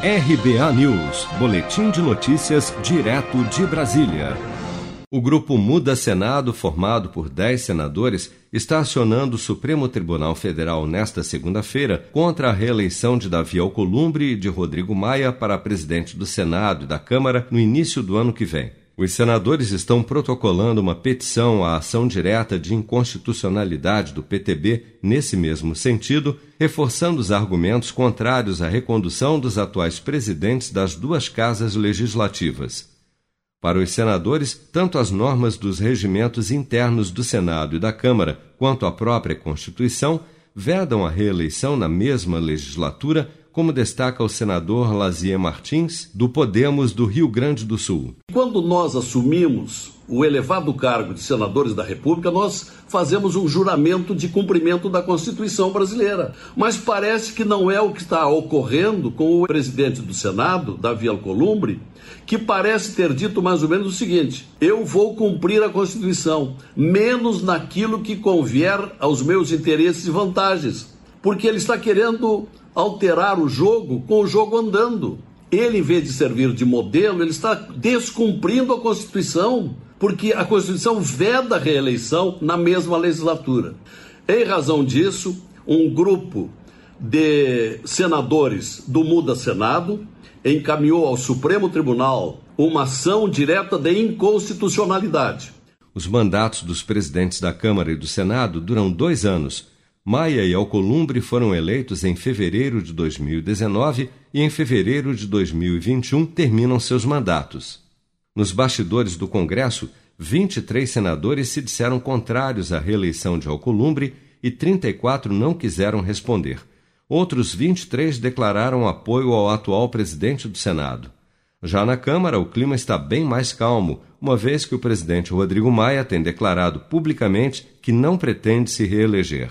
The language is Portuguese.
RBA News, Boletim de Notícias, direto de Brasília. O grupo Muda Senado, formado por 10 senadores, está acionando o Supremo Tribunal Federal nesta segunda-feira contra a reeleição de Davi Alcolumbre e de Rodrigo Maia para presidente do Senado e da Câmara no início do ano que vem. Os senadores estão protocolando uma petição à ação direta de inconstitucionalidade do PTB nesse mesmo sentido, reforçando os argumentos contrários à recondução dos atuais presidentes das duas casas legislativas. Para os senadores, tanto as normas dos regimentos internos do Senado e da Câmara quanto a própria Constituição vedam a reeleição na mesma legislatura como destaca o senador Lazier Martins, do Podemos do Rio Grande do Sul. Quando nós assumimos o elevado cargo de senadores da República, nós fazemos um juramento de cumprimento da Constituição brasileira. Mas parece que não é o que está ocorrendo com o presidente do Senado, Davi Alcolumbre, que parece ter dito mais ou menos o seguinte: eu vou cumprir a Constituição, menos naquilo que convier aos meus interesses e vantagens. Porque ele está querendo alterar o jogo com o jogo andando. Ele, em vez de servir de modelo, ele está descumprindo a Constituição, porque a Constituição veda a reeleição na mesma legislatura. Em razão disso, um grupo de senadores do Muda Senado encaminhou ao Supremo Tribunal uma ação direta de inconstitucionalidade. Os mandatos dos presidentes da Câmara e do Senado duram dois anos Maia e Alcolumbre foram eleitos em fevereiro de 2019 e em fevereiro de 2021 terminam seus mandatos. Nos bastidores do Congresso, 23 senadores se disseram contrários à reeleição de Alcolumbre e 34 não quiseram responder. Outros 23 declararam apoio ao atual presidente do Senado. Já na Câmara, o clima está bem mais calmo, uma vez que o presidente Rodrigo Maia tem declarado publicamente que não pretende se reeleger.